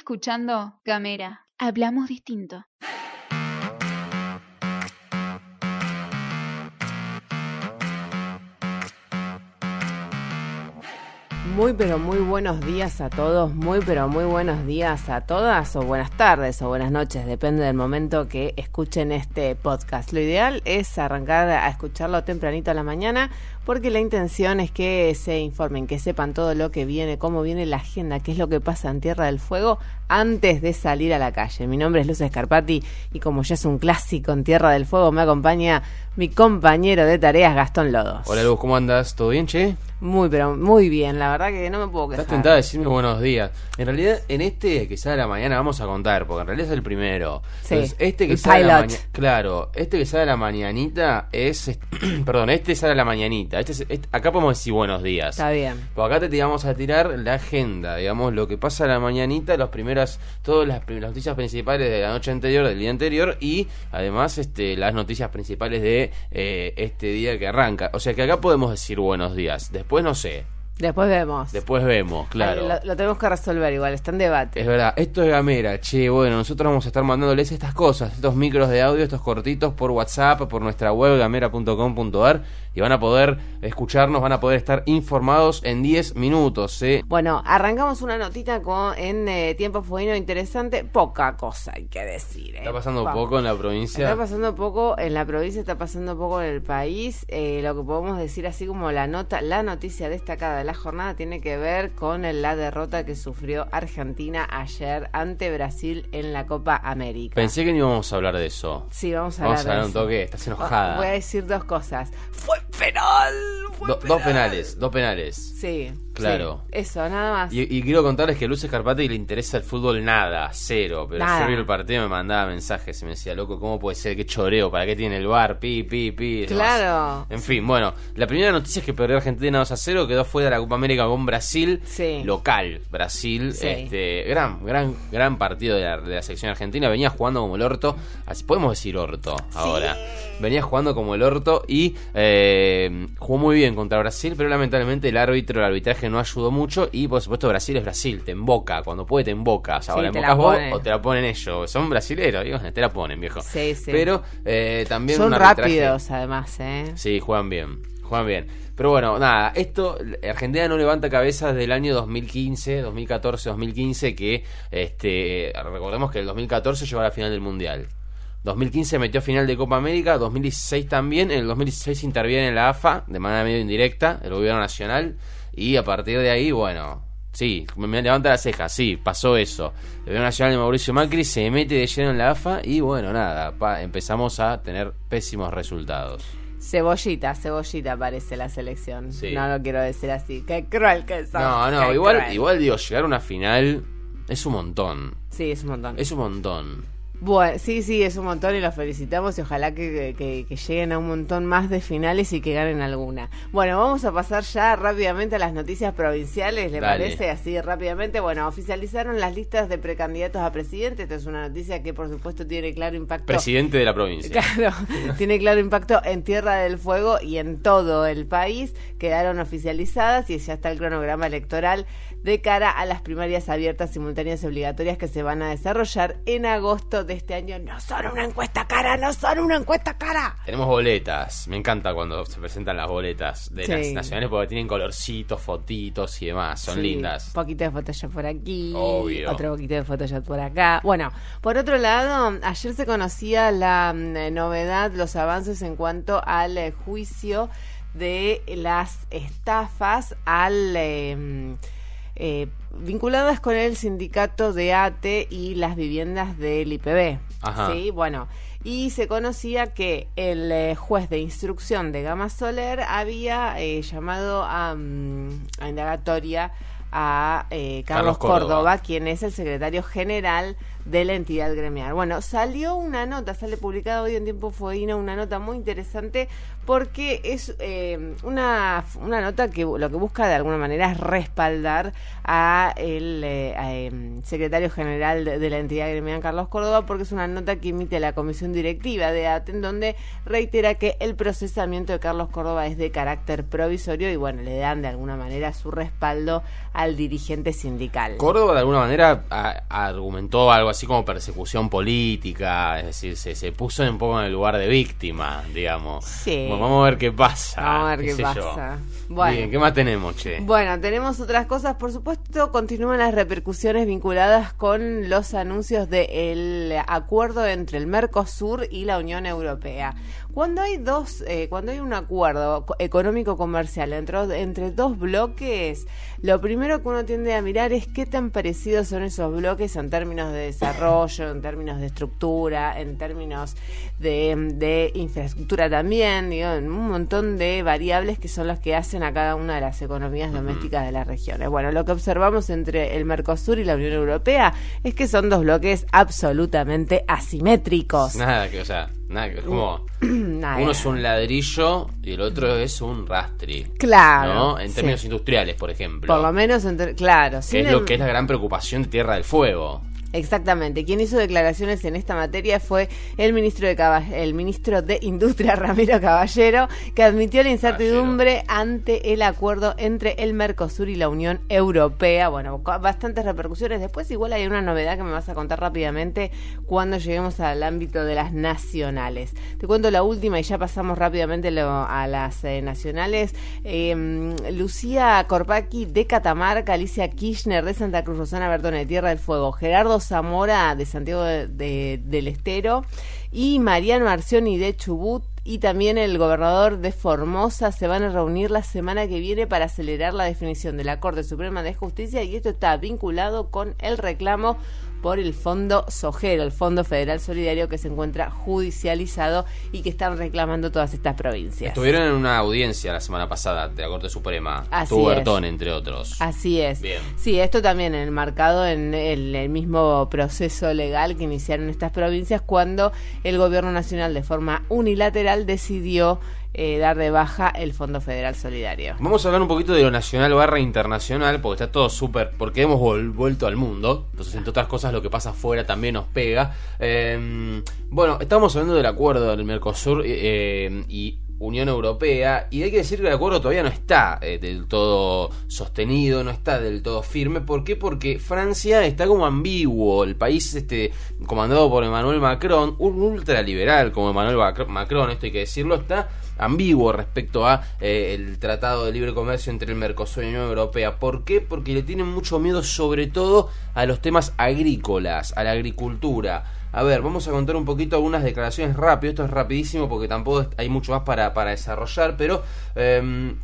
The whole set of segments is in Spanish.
escuchando Gamera. Hablamos distinto. Muy pero muy buenos días a todos, muy pero muy buenos días a todas o buenas tardes o buenas noches, depende del momento que escuchen este podcast. Lo ideal es arrancar a escucharlo tempranito a la mañana porque la intención es que se informen, que sepan todo lo que viene, cómo viene la agenda, qué es lo que pasa en Tierra del Fuego antes de salir a la calle. Mi nombre es Luz Escarpati y como ya es un clásico en Tierra del Fuego me acompaña mi compañero de tareas Gastón Lodos. Hola Luz, ¿cómo andas? ¿Todo bien, che? Muy, pero muy bien, la verdad que no me puedo quejar. Estás tentada de decirme buenos días. En realidad, en este que sale a la mañana vamos a contar, porque en realidad es el primero. Sí, Entonces, este que sale a la mañana. Claro, este que sale a la mañanita es. Perdón, este sale a la mañanita. Este, es- este- acá podemos decir buenos días. Está bien. Porque acá te tiramos a tirar la agenda, digamos, lo que pasa a la mañanita, las primeras, todas las, las noticias principales de la noche anterior, del día anterior, y además este, las noticias principales de eh, este día que arranca. O sea que acá podemos decir buenos días. Después no sé. Después vemos. Después vemos, claro. Lo, lo tenemos que resolver igual, está en debate. Es verdad, esto es Gamera, che, bueno, nosotros vamos a estar mandándoles estas cosas, estos micros de audio, estos cortitos por WhatsApp, por nuestra web gamera.com.ar y van a poder escucharnos, van a poder estar informados en 10 minutos, ¿eh? Bueno, arrancamos una notita con en eh, tiempo fueguino interesante. Poca cosa hay que decir. ¿eh? Está pasando Poco. poco en la provincia. Está pasando poco en la provincia, está pasando poco en el país. Eh, lo que podemos decir así como la nota, la noticia destacada de la jornada tiene que ver con la derrota que sufrió Argentina ayer ante Brasil en la Copa América. Pensé que no íbamos a hablar de eso. Sí, vamos a Vamos hablar a de hablar un eso. toque, estás enojada. Voy a decir dos cosas. Fue penal. Fue Do- penal. dos penales, dos penales. Sí. Claro. sí. Eso, nada más. Y, y quiero contarles que a Luz Escarpati le interesa el fútbol nada, cero. Pero Nada. yo vi el partido me mandaba mensajes y me decía, loco, ¿cómo puede ser? ¿Qué choreo? ¿Para qué tiene el bar? Pi, pi, pi. Claro. En fin, bueno, la primera noticia es que perdió Argentina 2 a 0, quedó fuera de la Copa América con Brasil, Sí. local, Brasil, Sí. este, gran, gran, gran partido de la, de la selección argentina, venía jugando como el orto, así podemos decir orto ahora, venía jugando como el orto y eh, jugó muy bien contra Brasil, pero lamentablemente el árbitro, el arbitraje no ayudó mucho y por supuesto Brasil es Brasil, te emboca, cuando puede te emboca, o sea, Sí, o la te la embocas vos o te la ponen ellos, son brasileros, digo, te la ponen viejo. Sí, sí. Pero eh, también Son un rápidos, además, ¿eh? Sí, juegan bien, juegan bien. Pero bueno, nada, esto, Argentina no levanta cabeza desde el año 2015, 2014, 2015, que, este, recordemos que el 2014 llegó a la final del Mundial. 2015 metió final de Copa América, 2016 también, en el 2016 interviene en la AFA de manera medio indirecta, el gobierno nacional, y a partir de ahí, bueno, sí, me, levanta la ceja, sí, pasó eso. El gobierno nacional de Mauricio Macri se mete de lleno en la AFA y bueno, nada, pa- empezamos a tener pésimos resultados. Cebollita, cebollita parece la selección. Sí. No lo quiero decir así. Qué cruel que sos. No, no, qué igual, cruel. igual digo, llegar a una final es un montón. Sí, es un montón. Es un montón. Bueno, sí, sí, es un montón y los felicitamos y ojalá que, que- que lleguen a un montón más de finales y que ganen alguna. Bueno, vamos a pasar ya rápidamente a las noticias provinciales, ¿le Dale. parece? Así rápidamente. Bueno, oficializaron las listas de precandidatos a presidente. Esta es una noticia que por supuesto tiene claro impacto. Presidente de la provincia. Claro, tiene claro impacto en Tierra del Fuego y en todo el país. Quedaron oficializadas y ya está el cronograma electoral de cara a las primarias abiertas, simultáneas y obligatorias que se van a desarrollar en agosto de este año. No son una encuesta cara, no son una encuesta cara. Tenemos boletas. Me encanta cuando se presentan las boletas de Sí. las nacionales porque tienen colorcitos, fotitos y demás. Son Sí, lindas. Un poquito de Photoshop por aquí, Obvio. otro poquito de Photoshop por acá. Bueno, por otro lado, ayer se conocía la mm, eh, novedad, los avances en cuanto al eh, juicio de las estafas al eh, mm, eh, vinculadas con el sindicato de ATE y las viviendas del IPB. Ajá. Sí, bueno. Y se conocía que el eh, juez de instrucción de Gama Soler había eh, llamado a, mm, a indagatoria a eh, Carlos, Carlos Córdoba. Córdoba, quien es el secretario general de la entidad gremial. Bueno, salió una nota, sale publicada hoy en Tiempo Fueguino, una nota muy interesante porque es eh, una, una nota que lo que busca de alguna manera es respaldar a el eh, em, secretario general de, la entidad gremial, Carlos Córdoba, porque es una nota que emite la comisión directiva de ATEN, donde reitera que el procesamiento de Carlos Córdoba es de carácter provisorio y bueno, le dan de alguna manera su respaldo al dirigente sindical. Córdoba de alguna manera argumentó algo así como persecución política, es decir, se, se puso un poco en el lugar de víctima, digamos. Sí vamos a ver qué pasa. Vamos a ver qué, pasa. Bueno. Bien, ¿qué más tenemos, che? Bueno, tenemos otras cosas. Por supuesto, continúan las repercusiones vinculadas con los anuncios del acuerdo entre el Mercosur y la Unión Europea. Cuando hay dos, eh, cuando hay un acuerdo económico comercial entre, entre dos bloques, lo primero que uno tiende a mirar es qué tan parecidos son esos bloques en términos de desarrollo, en términos de estructura, en términos de, infraestructura también, digo, un montón de variables que son las que hacen a cada una de las economías domésticas de las regiones. Bueno, lo que observamos entre el Mercosur y la Unión Europea es que son dos bloques absolutamente asimétricos. Nada que, o sea, Nada, es como. uno es un ladrillo y el otro es un rastri. Claro. ¿no? En términos industriales, por ejemplo. Por lo menos, claro. Que es lo que es la gran preocupación de Tierra del Fuego. Exactamente. Quien hizo declaraciones en esta materia fue el ministro de el ministro de Industria Ramiro Caballero, que admitió la incertidumbre ante el acuerdo entre el Mercosur y la Unión Europea. Bueno, bastantes repercusiones. Después igual hay una novedad que me vas a contar rápidamente cuando lleguemos al ámbito de las nacionales. Te cuento la última y ya pasamos rápidamente a las eh, nacionales. Em, Lucía Corpaki de Catamarca, Alicia Kirchner de Santa Cruz, Rosana Bertone de Tierra del Fuego, Gerardo Zamora de Santiago del Estero y Mariano Arcioni de Chubut y también el gobernador de Formosa se van a reunir la semana que viene para acelerar la definición de la Corte Suprema de Justicia y esto está vinculado con el reclamo por el Fondo Sojero, el Fondo Federal Solidario que se encuentra judicializado y que están reclamando todas estas provincias. Estuvieron en una audiencia la semana pasada de la Corte Suprema, Así entre otros. Así es. Bien. Sí, esto también enmarcado en el, mismo proceso legal que iniciaron estas provincias cuando el Gobierno Nacional de forma unilateral decidió eh, dar de baja el Fondo Federal Solidario. Vamos a hablar un poquito de lo nacional barra internacional, porque está todo súper, porque hemos vuelto al mundo, entonces entre otras cosas lo que pasa afuera también nos pega. Em, bueno, estamos hablando del acuerdo del Mercosur eh, y Unión Europea y hay que decir que el acuerdo todavía no está eh, del todo sostenido, no está del todo firme. ¿Por qué? Porque Francia está como ambiguo. El país este comandado por Emmanuel Macron, un ultraliberal como Emmanuel Macron, esto hay que decirlo, está ambiguo respecto a eh, el tratado de libre comercio entre el Mercosur y la Unión Europea. ¿Por qué? Porque le tienen mucho miedo sobre todo a los temas agrícolas, a la agricultura. A ver, vamos a contar un poquito algunas declaraciones rápido. Esto es rapidísimo porque tampoco hay mucho más para, para desarrollar, pero... Em,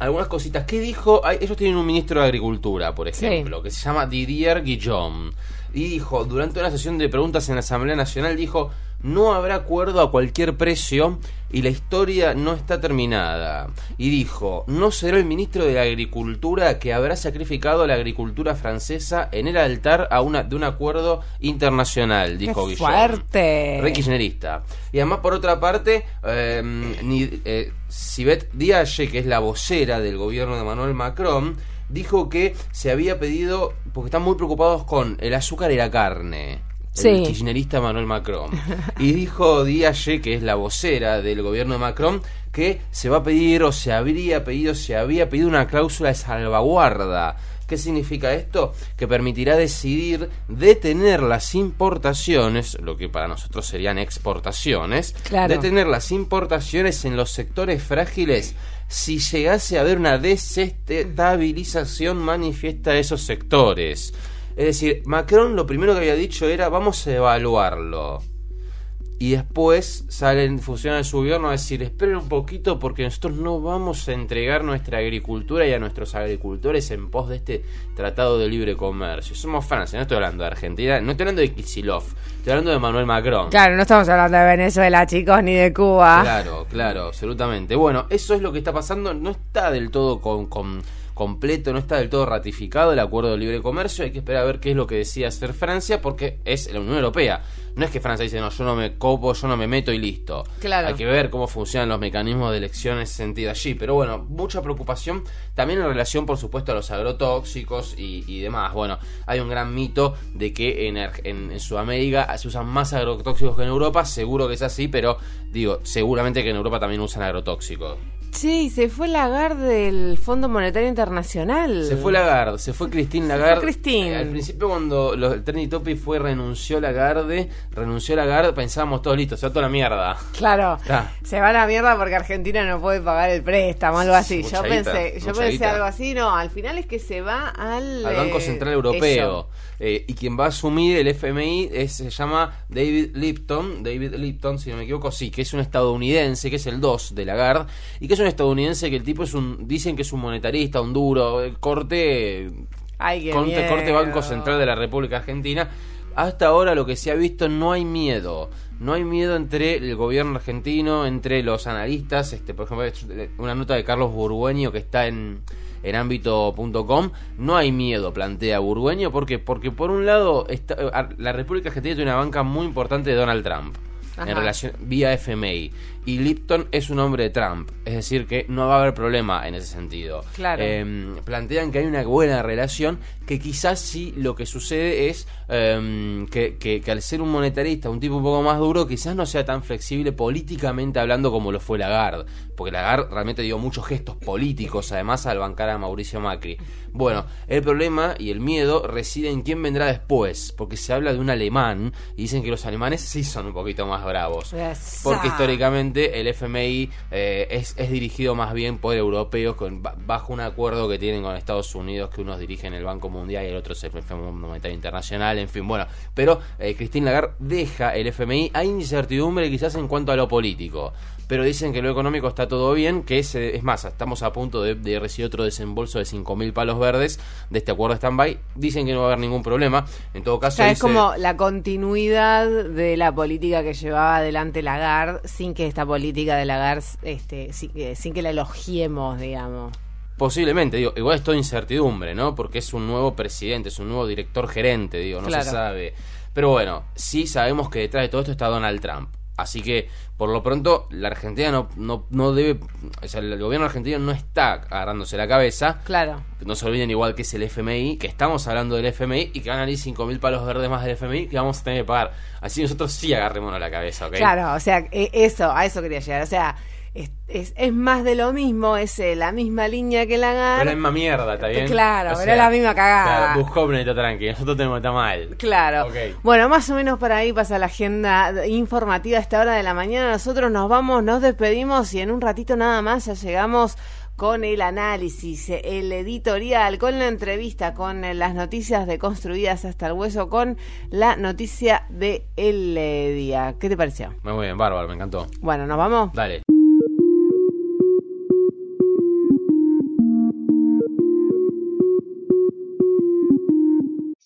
algunas cositas. ¿Qué dijo? ellos tienen un ministro de Agricultura, por ejemplo, que se llama Didier Guillaume. Y dijo, durante una sesión de preguntas en la Asamblea Nacional, dijo, no habrá acuerdo a cualquier precio y la historia no está terminada. Y dijo, no será el ministro de Agricultura que habrá sacrificado a la agricultura francesa en el altar a una, de un acuerdo internacional, dijo Qué fuerte! Re kirchnerista. Y además, por otra parte, em, eh, Sibeth Diaye, que es la vocera del gobierno de Manuel Macron, dijo que se había pedido, porque están muy preocupados con el azúcar y la carne el kirchnerista Manuel Macron. Y dijo Díaz, que es la vocera del gobierno de Macron, que se va a pedir o se habría pedido, se había pedido una cláusula de salvaguarda. ¿Qué significa esto? Que permitirá decidir detener las importaciones, lo que para nosotros serían exportaciones, detener las importaciones en los sectores frágiles si llegase a haber una desestabilización manifiesta de esos sectores. Es decir, Macron lo primero que había dicho era vamos a evaluarlo. Y después salen funcionarios de su gobierno a decir, esperen un poquito porque nosotros no vamos a entregar nuestra agricultura y a nuestros agricultores en pos de este tratado de libre comercio. Somos Francia, no estoy hablando de Argentina, no estoy hablando de Kisilov, estoy hablando de Manuel Macron. Claro, no estamos hablando de Venezuela, chicos, ni de Cuba. Claro, claro, absolutamente. Bueno, eso es lo que está pasando, no está del todo con completo, no está del todo ratificado el acuerdo de libre comercio. Hay que esperar a ver qué es lo que decide hacer Francia, porque es la Unión Europea. No es que Francia dice, no, yo no me copo, yo no me meto y listo. Claro. Hay que ver cómo funcionan los mecanismos de elección en ese sentido allí. Pero bueno, mucha preocupación también en relación, por supuesto, a los agrotóxicos y, y demás. Bueno, hay un gran mito de que en, en- en Sudamérica se usan más agrotóxicos que en Europa. Seguro que es así, pero digo, seguramente que en Europa también usan agrotóxicos. Y se fue Lagarde del Fondo Monetario Internacional. Se fue Lagarde, se fue Christine Lagarde. fue Christine. Eh, al principio cuando los, el Trendy Topic fue renunció Lagarde, renunció Lagarde, pensábamos todos listos, se va toda la mierda. Claro. Se va a la mierda porque Argentina no puede pagar el préstamo, algo así. Mucha Yo guita, pensé, yo pensé guita. algo así, no, al final es que se va al al Banco eh, Central Europeo. Eh, y quien va a asumir el FMI es- se llama David Lipton, David Lipton, si no me equivoco, sí, que es un estadounidense, que es el 2 de Lagarde, y que es un estadounidense que el tipo es un, dicen que es un monetarista, un duro, el corte, Ay, qué corte. Banco Central de la República Argentina. Hasta ahora lo que se ha visto no hay miedo. No hay miedo entre el gobierno argentino, entre los analistas. Este, por ejemplo, una nota de Carlos Burgueño que está en, en ámbito.com. No hay miedo, plantea Burgueño. ¿Por qué? Porque por un lado, está- eh, la República Argentina tiene una banca muy importante de Donald Trump. Ajá. En relación vía FMI. Y Lipton es un hombre de Trump. Es decir, que no va a haber problema en ese sentido. Claro. Eh, plantean que hay una buena relación, que quizás sí lo que sucede es eh, que, que- que al ser un monetarista, un tipo un poco más duro, quizás no sea tan flexible políticamente hablando como lo fue Lagarde, porque Lagarde realmente dio muchos gestos políticos, además al bancar a Mauricio Macri. Bueno, el problema y el miedo reside en quién vendrá después, porque se habla de un alemán y dicen que los alemanes sí son un poquito más bravos. Porque históricamente el FMI eh, es, es dirigido más bien por europeos con, ba- bajo un acuerdo que tienen con Estados Unidos, que unos dirigen el Banco Mundial y el otro es el Fondo Monetario Internacional, en fin, bueno. Pero eh, Christine Lagarde deja el FMI, hay incertidumbre quizás en cuanto a lo político. Pero dicen que lo económico está todo bien, que es, eh, es más, estamos a punto de, de recibir otro desembolso de 5.000 palos verdes de este acuerdo de stand-by. Dicen que no va a haber ningún problema. En todo O caso, es como la continuidad de la política que llevaba adelante Lagarde, sin que esta política de Lagarde, este, sin que, sin que la elogiemos, digamos. Posiblemente, digo, igual es toda incertidumbre, ¿no? Porque es un nuevo presidente, es un nuevo director gerente, digo, no Claro. se sabe. Pero bueno, sí sabemos que detrás de todo esto está Donald Trump. Así que, por lo pronto, la Argentina no, no, no debe. O sea, el gobierno argentino no está agarrándose la cabeza. Claro. No se olviden, igual que es el FMI, que estamos hablando del FMI y que van a ir 5.000 palos verdes más del FMI que vamos a tener que pagar. Así nosotros sí agarrémonos la cabeza, ¿ok? Claro, o sea, e- eso, a eso quería llegar. O sea, es, es, es más de lo mismo, es eh, la misma línea que Pero la misma mierda, ¿está bien? Claro, pero es la misma cagada. Claro, Buscó está tranquilo, nosotros tenemos que estar mal. Claro. Bueno, más o menos por ahí pasa la agenda informativa a esta hora de la mañana. Nosotros nos vamos, nos despedimos y en un ratito nada más ya llegamos con el análisis, el editorial, con la entrevista, con eh, las noticias de Construidas hasta el Hueso, con la noticia de el eh, día. ¿Qué te pareció? Muy bien, bárbaro, me encantó. Bueno, ¿nos vamos? Dale.